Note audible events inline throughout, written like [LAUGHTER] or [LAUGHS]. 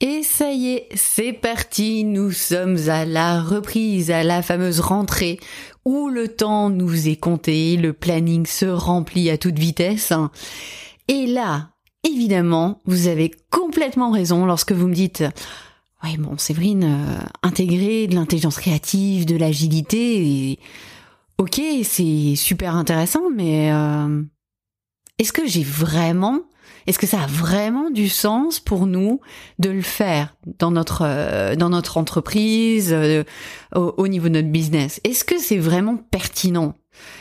Et ça y est, c'est parti, nous sommes à la reprise, à la fameuse rentrée, où le temps nous est compté, le planning se remplit à toute vitesse. Et là, évidemment, vous avez complètement raison lorsque vous me dites Ouais bon Séverine, euh, intégrer de l'intelligence créative, de l'agilité, ok c'est super intéressant, mais euh, est-ce que j'ai vraiment est-ce que ça a vraiment du sens pour nous de le faire dans notre euh, dans notre entreprise, euh, au, niveau de notre business? Est-ce que c'est vraiment pertinent?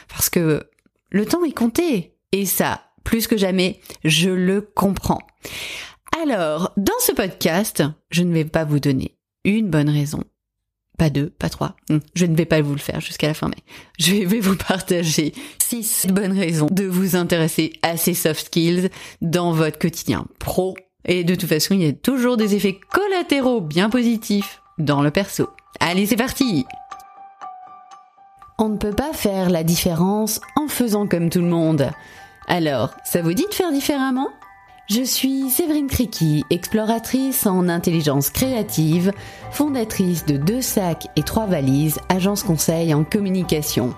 Parce que le temps est compté et ça, plus que jamais, je le comprends. Alors, dans ce podcast, je ne vais pas vous donner une bonne raison pas deux, pas trois. Hmm. Je ne vais pas vous le faire jusqu'à la fin, mais je vais vous partager six bonnes raisons de vous intéresser à ces soft skills dans votre quotidien pro. Et de toute façon, il y a toujours des effets collatéraux bien positifs dans le perso. Allez, c'est parti On ne peut pas faire la différence en faisant comme tout le monde. Alors, ça vous dit de faire différemment? Je suis Séverine Criqui, exploratrice en intelligence créative, fondatrice de Deux Sacs et Trois Valises, agence conseil en communication.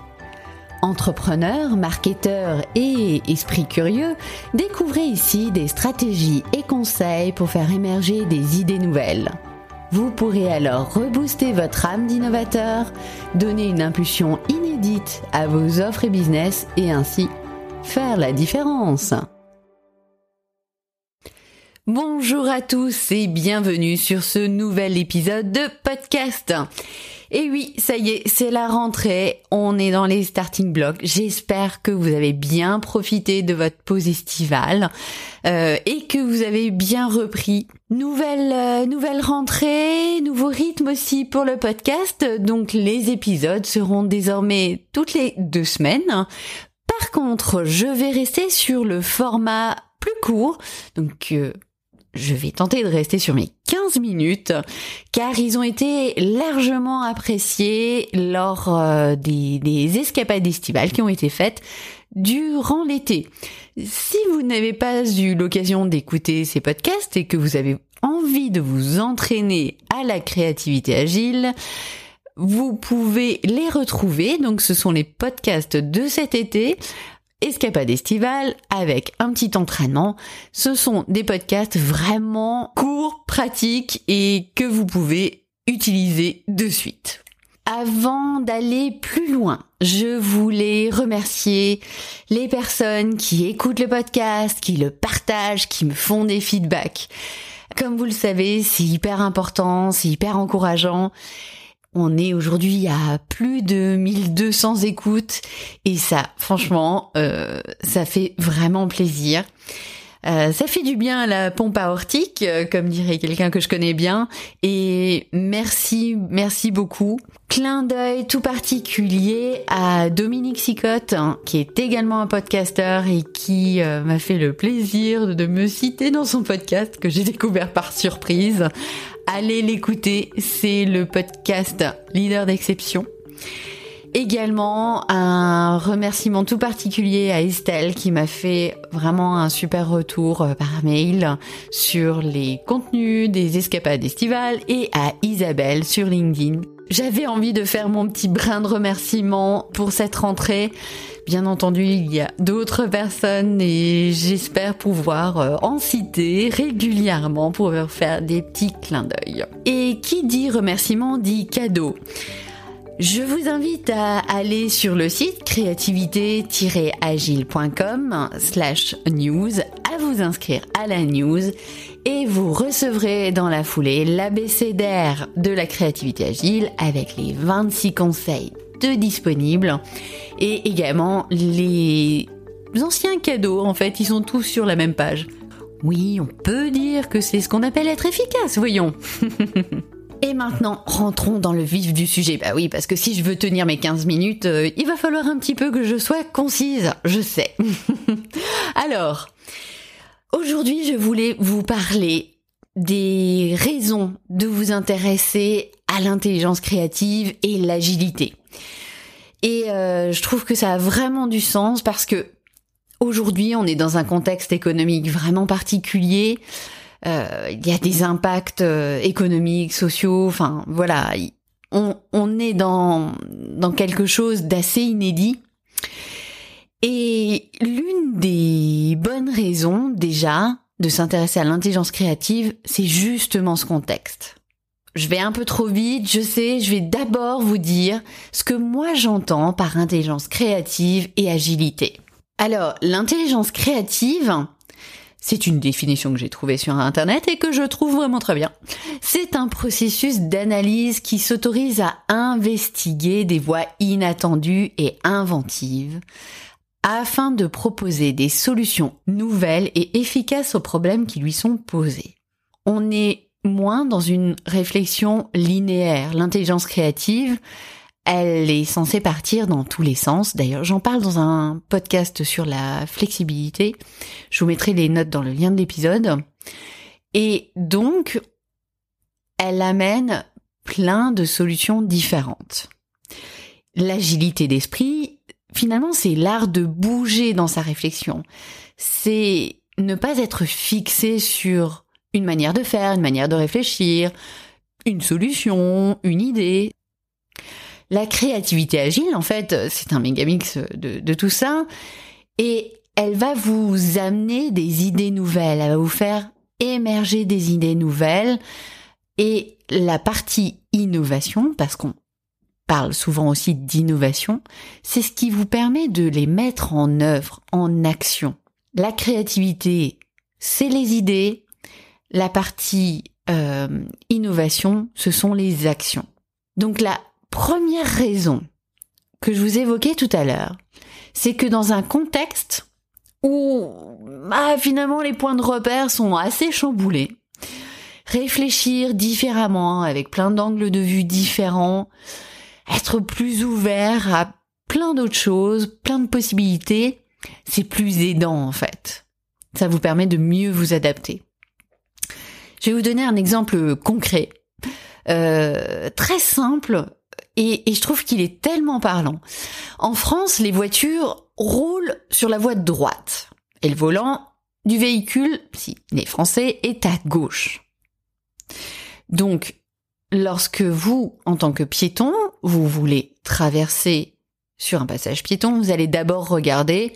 Entrepreneur, marketeur et esprit curieux, découvrez ici des stratégies et conseils pour faire émerger des idées nouvelles. Vous pourrez alors rebooster votre âme d'innovateur, donner une impulsion inédite à vos offres et business et ainsi faire la différence. Bonjour à tous et bienvenue sur ce nouvel épisode de podcast. Et oui, ça y est, c'est la rentrée, on est dans les starting blocks. J'espère que vous avez bien profité de votre pause estivale euh, et que vous avez bien repris. Nouvelle euh, nouvelle rentrée, nouveau rythme aussi pour le podcast. Donc les épisodes seront désormais toutes les deux semaines. Par contre, je vais rester sur le format plus court, donc euh, je vais tenter de rester sur mes 15 minutes car ils ont été largement appréciés lors euh, des, des escapades estivales qui ont été faites durant l'été. Si vous n'avez pas eu l'occasion d'écouter ces podcasts et que vous avez envie de vous entraîner à la créativité agile, vous pouvez les retrouver. Donc ce sont les podcasts de cet été Escapade estivale avec un petit entraînement. Ce sont des podcasts vraiment courts, pratiques et que vous pouvez utiliser de suite. Avant d'aller plus loin, je voulais remercier les personnes qui écoutent le podcast, qui le partagent, qui me font des feedbacks. Comme vous le savez, c'est hyper important, c'est hyper encourageant on est aujourd'hui à plus de 1200 écoutes et ça, franchement, euh, ça fait vraiment plaisir. Euh, ça fait du bien à la pompe aortique, euh, comme dirait quelqu'un que je connais bien. Et merci, merci beaucoup. Clin d'œil tout particulier à Dominique Sicotte, hein, qui est également un podcasteur et qui m'a fait le plaisir de me citer dans son podcast que j'ai découvert par surprise allez l'écouter, c'est le podcast Leader d'exception. Également un remerciement tout particulier à Estelle qui m'a fait vraiment un super retour euh, par mail sur les contenus des escapades estivales et à Isabelle sur LinkedIn. J'avais envie de faire mon petit brin de remerciement pour cette rentrée. Bien entendu, il y a d'autres personnes et j'espère pouvoir euh, en citer régulièrement pour faire des petits clins d'œil. Et qui dit remerciement dit cadeau. Je vous invite à aller sur le site créativité-agile.com slash news, à vous inscrire à la news et vous recevrez dans la foulée l'ABCDR de la créativité agile avec les 26 conseils de disponibles et également les anciens cadeaux en fait, ils sont tous sur la même page. Oui, on peut dire que c'est ce qu'on appelle être efficace, voyons. [LAUGHS] Et maintenant, rentrons dans le vif du sujet. Bah oui, parce que si je veux tenir mes 15 minutes, euh, il va falloir un petit peu que je sois concise, je sais. [LAUGHS] Alors, aujourd'hui, je voulais vous parler des raisons de vous intéresser à l'intelligence créative et l'agilité. Et euh, je trouve que ça a vraiment du sens parce que aujourd'hui, on est dans un contexte économique vraiment particulier. euh, il y a des impacts euh, économiques, sociaux, enfin voilà, on, on est dans, dans quelque chose d'assez inédit. Et l'une des bonnes raisons déjà de s'intéresser à l'intelligence créative, c'est justement ce contexte. Je vais un peu trop vite, je sais, je vais d'abord vous dire ce que moi j'entends par intelligence créative et agilité. Alors, l'intelligence créative, c'est une définition que j'ai trouvée sur Internet et que je trouve vraiment très bien. C'est un processus d'analyse qui s'autorise à investiguer des voies inattendues et inventives afin de proposer des solutions nouvelles et efficaces aux problèmes qui lui sont posés. On est moins dans une réflexion linéaire. L'intelligence créative, elle est censée partir dans tous les sens. D'ailleurs, j'en parle dans un podcast sur la flexibilité. Je vous mettrai les notes dans le lien de l'épisode. Et donc, elle amène plein de solutions différentes. L'agilité d'esprit, finalement, c'est l'art de bouger dans sa réflexion. C'est ne pas être fixé sur une manière de faire, une manière de réfléchir, une solution, une idée. La créativité agile, en fait, c'est un méga mix de, de tout ça. Et elle va vous amener des idées nouvelles. Elle va vous faire émerger des idées nouvelles. Et la partie innovation, parce qu'on parle souvent aussi d'innovation, c'est ce qui vous permet de les mettre en œuvre, en action. La créativité, c'est les idées. La partie euh, innovation, ce sont les actions. Donc la première raison que je vous évoquais tout à l'heure, c'est que dans un contexte où ah, finalement les points de repère sont assez chamboulés, réfléchir différemment avec plein d'angles de vue différents, être plus ouvert à plein d'autres choses, plein de possibilités, c'est plus aidant en fait. Ça vous permet de mieux vous adapter. Je vais vous donner un exemple concret, euh, très simple, et, je trouve qu'il est tellement parlant. En France, les voitures roulent sur la voie de droite, et le volant du véhicule, si il est français, est à gauche. Donc, lorsque vous, en tant que piéton, vous voulez traverser sur un passage piéton, vous allez d'abord regarder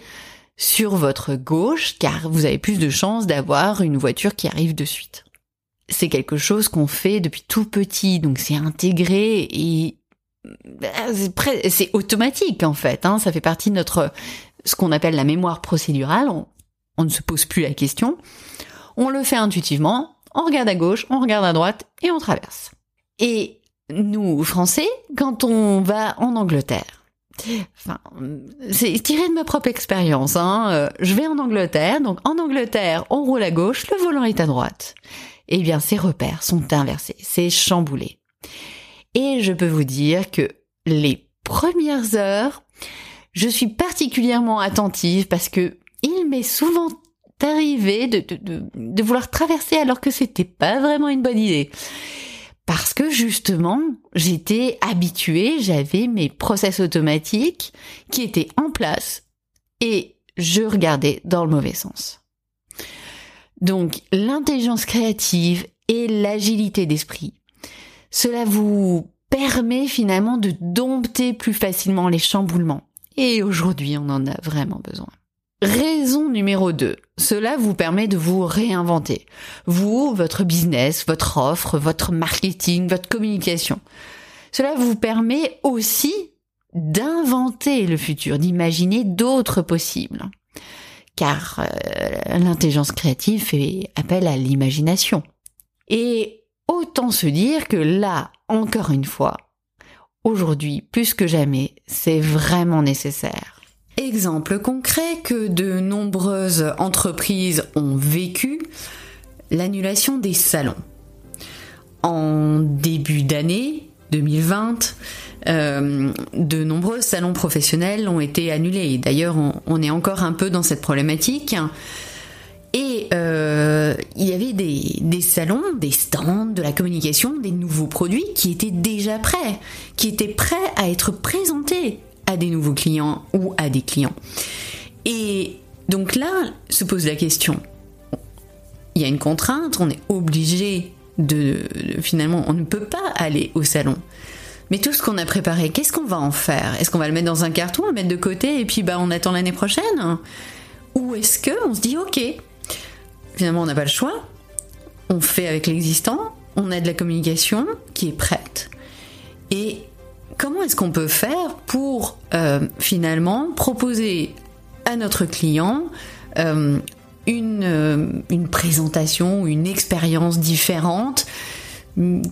sur votre gauche car vous avez plus de chances d'avoir une voiture qui arrive de suite. C'est quelque chose qu'on fait depuis tout petit, donc c'est intégré et bah, c'est automatique en fait. Hein. ça fait partie de notre ce qu'on appelle la mémoire procédurale. on ne se pose plus la question. On le fait intuitivement. On regarde à gauche, on regarde à droite et on traverse. Et nous, Français, quand on va en Angleterre, enfin, c'est tiré de ma propre expérience, hein, euh, je vais en Angleterre, donc en Angleterre, on roule à gauche, le volant est à droite. Eh bien, ces repères sont inversés, c'est chamboulé. Et je peux vous dire que les premières heures, je suis particulièrement attentive parce que il m'est souvent arrivé de, vouloir traverser alors que c'était pas vraiment une bonne idée parce que justement, j'étais habituée, j'avais mes process automatiques qui étaient en place et je regardais dans le mauvais sens. Donc, l'intelligence créative et l'agilité d'esprit, cela vous permet finalement de dompter plus facilement les chamboulements. Et aujourd'hui, on en a vraiment besoin. Raison numéro 2. Cela vous permet de vous réinventer. Vous, votre business, votre offre, votre marketing, votre communication. Cela vous permet aussi d'inventer le futur, d'imaginer d'autres possibles. Car euh, l'intelligence créative fait appel à l'imagination. Et autant se dire que là, encore une fois, aujourd'hui, plus que jamais, c'est vraiment nécessaire. Exemple concret que de nombreuses entreprises ont vécu, l'annulation des salons. En début d'année 2020, euh, de nombreux salons professionnels ont été annulés. D'ailleurs, on, est encore un peu dans cette problématique. Et euh, il y avait des, des, salons, des stands, de la communication, des nouveaux produits qui étaient déjà prêts, qui étaient prêts à être présentés à des nouveaux clients ou à des clients. Et donc là se pose la question, il y a une contrainte, on est obligé de, finalement, on ne peut pas aller au salon. Mais tout ce qu'on a préparé, qu'est-ce qu'on va en faire? Est-ce qu'on va le mettre dans un carton, le mettre de côté et puis bah on attend l'année prochaine? Ou est-ce que on se dit ok, finalement on n'a pas le choix, on fait avec l'existant, on a de la communication qui est prête. Et comment est-ce qu'on peut faire pour euh, finalement proposer à notre client euh, une, euh, une présentation, une expérience différente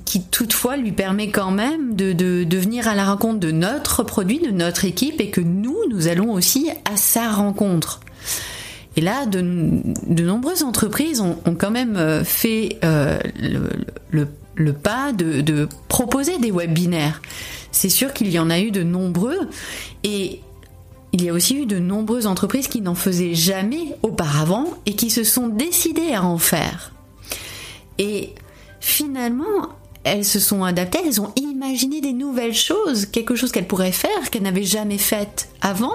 qui toutefois lui permet quand même de, de, venir à la rencontre de notre produit, de notre équipe, et que nous, nous allons aussi à sa rencontre. Et là, de, nombreuses entreprises ont, quand même fait le, le, le, pas de, de proposer des webinaires c'est sûr qu'il y en a eu de nombreux et il y a aussi eu de nombreuses entreprises qui n'en faisaient jamais auparavant et qui se sont décidées à en faire. Et finalement, elles se sont adaptées, elles ont imaginé des nouvelles choses, quelque chose qu'elles pourraient faire, qu'elles n'avaient jamais fait avant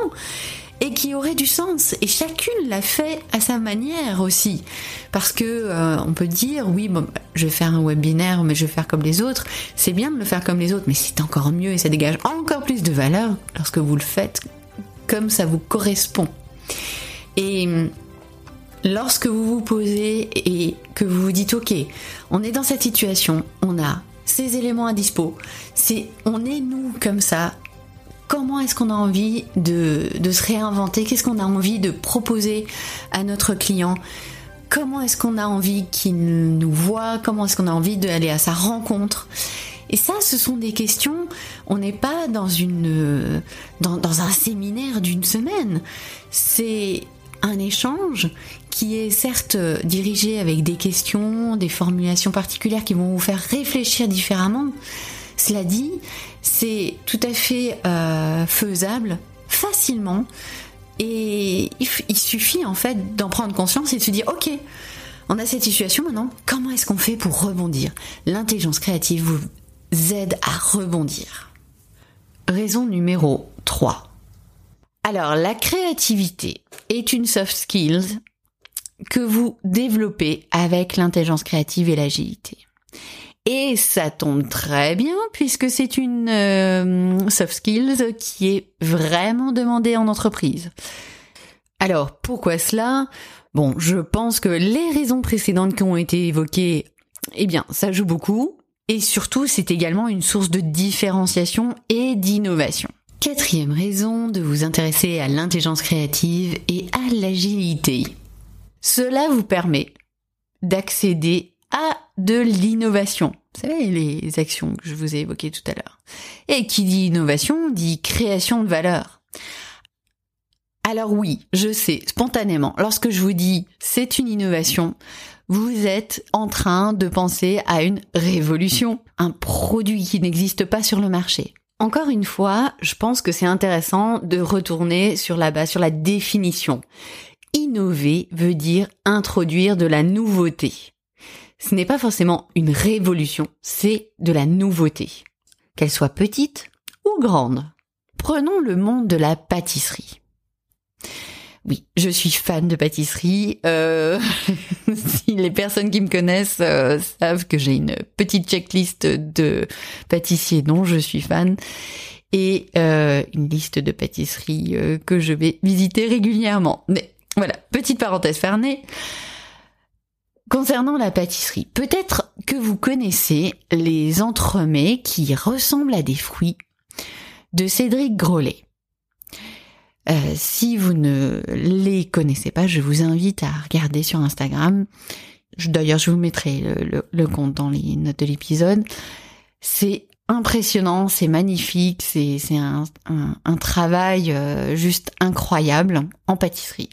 et qui aurait du sens. Et chacune l'a fait à sa manière aussi. Parce que euh, on peut dire, oui, bon, je vais faire un webinaire, mais je vais faire comme les autres. C'est bien de le faire comme les autres, mais c'est encore mieux et ça dégage encore plus de valeur lorsque vous le faites comme ça vous correspond. Et lorsque vous vous posez et que vous vous dites, ok, on est dans cette situation, on a ces éléments à dispo, c'est, on est nous comme ça, comment est-ce qu'on a envie de, se réinventer, qu'est-ce qu'on a envie de proposer à notre client, comment est-ce qu'on a envie qu'il nous voit, comment est-ce qu'on a envie d'aller à sa rencontre? Et ça, ce sont des questions. On n'est pas dans une dans, dans un séminaire d'une semaine. C'est un échange qui est certes dirigé avec des questions, des formulations particulières qui vont vous faire réfléchir différemment. Cela dit, c'est tout à fait euh, faisable facilement et il, suffit en fait d'en prendre conscience et de se dire ok, on a cette situation maintenant, comment est-ce qu'on fait pour rebondir? L'intelligence créative vous aide à rebondir. Raison numéro 3. Alors, la créativité est une soft skills que vous développez avec l'intelligence créative et l'agilité. Et ça tombe très bien puisque c'est une euh, soft skills qui est vraiment demandée en entreprise. Alors, pourquoi cela? Bon, je pense que les raisons précédentes qui ont été évoquées, eh bien, ça joue beaucoup. Et surtout, c'est également une source de différenciation et d'innovation. Quatrième raison de vous intéresser à l'intelligence créative et à l'agilité. Cela vous permet d'accéder à de l'innovation. Vous savez, les actions que je vous ai évoquées tout à l'heure. Et qui dit innovation dit création de valeur. Alors oui, je sais, spontanément, lorsque je vous dis c'est une innovation, vous êtes en train de penser à une révolution, un produit qui n'existe pas sur le marché. Encore une fois, je pense que c'est intéressant de retourner sur la base, sur la définition. Innover veut dire introduire de la nouveauté ce n'est pas forcément une révolution, c'est de la nouveauté. Qu'elle soit petite ou grande. Prenons le monde de la pâtisserie. Oui, je suis fan de pâtisserie. Euh, [LAUGHS] si les personnes qui me connaissent euh, savent que j'ai une petite checklist de pâtissiers dont je suis fan et euh, une liste de pâtisseries que je vais visiter régulièrement. Voilà, petite parenthèse fermée. Concernant la pâtisserie, peut-être que vous connaissez les entremets qui ressemblent à des fruits de Cédric Grolet. Euh, si vous ne les connaissez pas, je vous invite à regarder sur Instagram. D'ailleurs, je vous mettrai le, compte dans les notes de l'épisode. C'est impressionnant, c'est magnifique, c'est un, un, travail euh, juste incroyable en pâtisserie.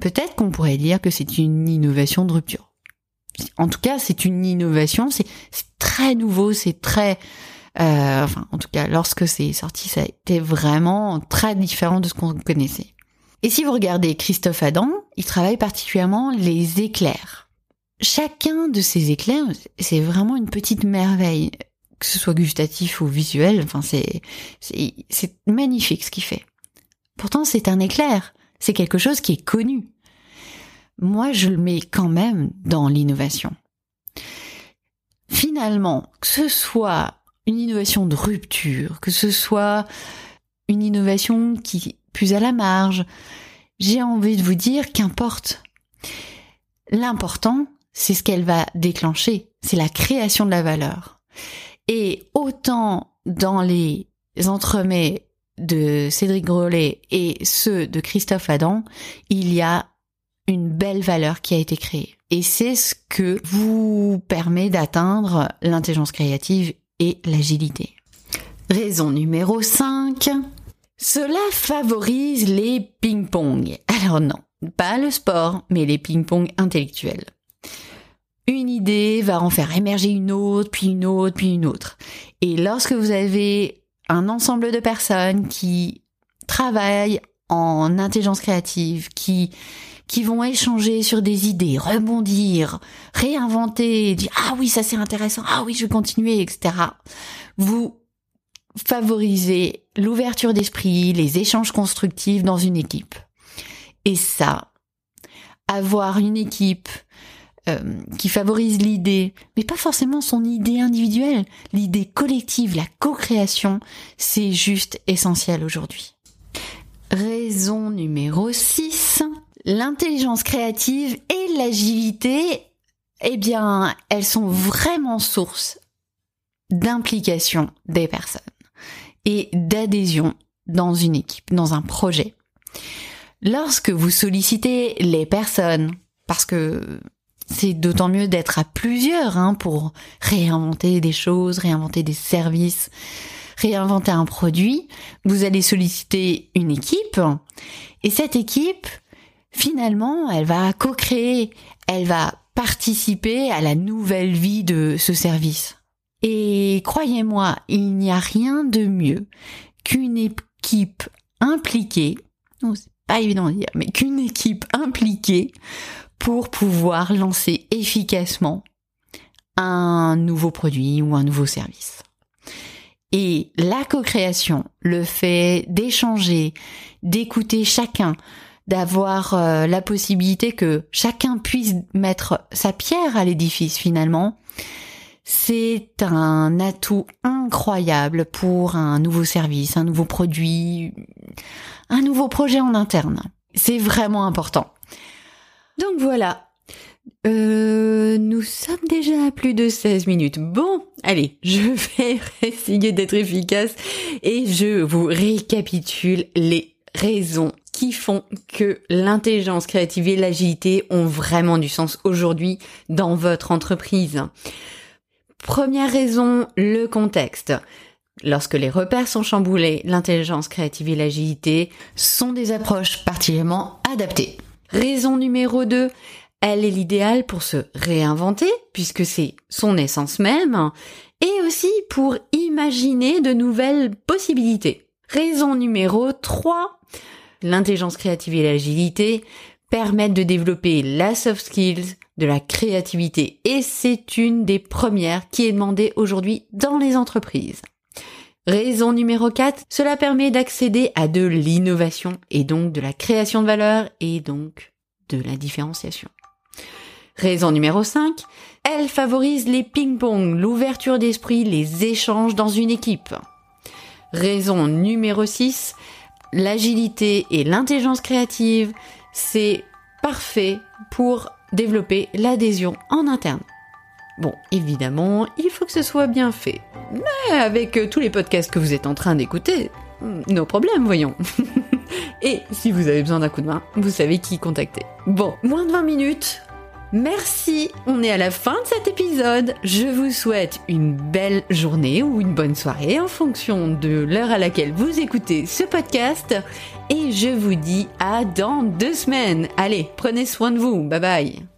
Peut-être qu'on pourrait dire que c'est une innovation de rupture. En tout cas, c'est une innovation, c'est très nouveau, c'est très... Euh, enfin, en tout cas, lorsque c'est sorti, ça a été vraiment très différent de ce qu'on connaissait. Et si vous regardez Christophe Adam, il travaille particulièrement les éclairs. Chacun de ces éclairs, c'est vraiment une petite merveille, que ce soit gustatif ou visuel. Enfin, c'est c'est magnifique ce qu'il fait. Pourtant, c'est un éclair c'est quelque chose qui est connu. moi je le mets quand même dans l'innovation. Finalement, que ce soit une innovation de rupture, que ce soit une innovation qui plus à la marge, j'ai envie de vous dire qu'importe. L'important, c'est ce qu'elle va déclencher, c'est la création de la valeur. Et autant dans les entremets de Cédric Grolet et ceux de Christophe Adam, il y a une belle valeur qui a été créée. Et c'est ce que vous permet d'atteindre l'intelligence créative et l'agilité. Raison numéro 5. Cela favorise les ping-pong. Alors non, pas le sport, mais les ping-pong intellectuels. Une idée va en faire émerger une autre, puis une autre, puis une autre. Et lorsque vous avez un ensemble de personnes qui travaillent en intelligence créative, qui qui vont échanger sur des idées, rebondir, réinventer, dire ah oui ça c'est intéressant, ah oui je vais continuer, etc. Vous favorisez l'ouverture d'esprit, les échanges constructifs dans une équipe. Et ça, avoir une équipe euh, qui favorise l'idée, mais pas forcément son idée individuelle, l'idée collective, la co-création, c'est juste essentiel aujourd'hui. Raison numéro 6, l'intelligence créative et l'agilité, eh bien, elles sont vraiment source d'implication des personnes et d'adhésion dans une équipe, dans un projet. Lorsque vous sollicitez les personnes, parce que c'est d'autant mieux d'être à plusieurs hein, pour réinventer des choses, réinventer des services, réinventer un produit. Vous allez solliciter une équipe et cette équipe, finalement, elle va co-créer, elle va participer à la nouvelle vie de ce service. Et croyez-moi, il n'y a rien de mieux qu'une équipe impliquée, c'est pas évident à dire, mais qu'une équipe impliquée pour pouvoir lancer efficacement un nouveau produit ou un nouveau service. Et la co-création, le fait d'échanger, d'écouter chacun, d'avoir euh, la possibilité que chacun puisse mettre sa pierre à l'édifice finalement, c'est un atout incroyable pour un nouveau service, un nouveau produit, un nouveau projet en interne. C'est vraiment important. Donc voilà. Euh, nous sommes déjà à plus de 16 minutes. Bon, allez, [LAUGHS] je vais essayer d'être efficace et je vous récapitule les raisons qui font que l'intelligence créative et l'agilité ont vraiment du sens aujourd'hui dans votre entreprise. Première raison, le contexte. Lorsque les repères sont chamboulés, l'intelligence créative et l'agilité sont des approches particulièrement adaptées. Raison numéro 2, elle est l'idéal pour se réinventer, puisque c'est son essence même, et aussi pour imaginer de nouvelles possibilités. Raison numéro 3, l'intelligence créative et l'agilité permettent de développer la soft skills, de la créativité, et c'est une des premières qui est demandée aujourd'hui dans les entreprises. Raison numéro 4, cela permet d'accéder à de l'innovation et donc de la création de valeur et donc de la différenciation. Raison numéro 5, elle favorise les ping-pong, l'ouverture d'esprit, les échanges dans une équipe. Raison numéro 6, l'agilité et l'intelligence créative, c'est parfait pour développer l'adhésion en interne. Bon, évidemment, il faut que ce soit bien fait. Mais avec euh, tous les podcasts que vous êtes en train d'écouter, hmm, nos problèmes, voyons. [LAUGHS] Et si vous avez besoin d'un coup de main, vous savez qui contacter. Bon, moins de 20 minutes. Merci, on est à la fin de cet épisode. Je vous souhaite une belle journée ou une bonne soirée en fonction de l'heure à laquelle vous écoutez ce podcast. Et je vous dis à dans deux semaines. Allez, prenez soin de vous. Bye bye.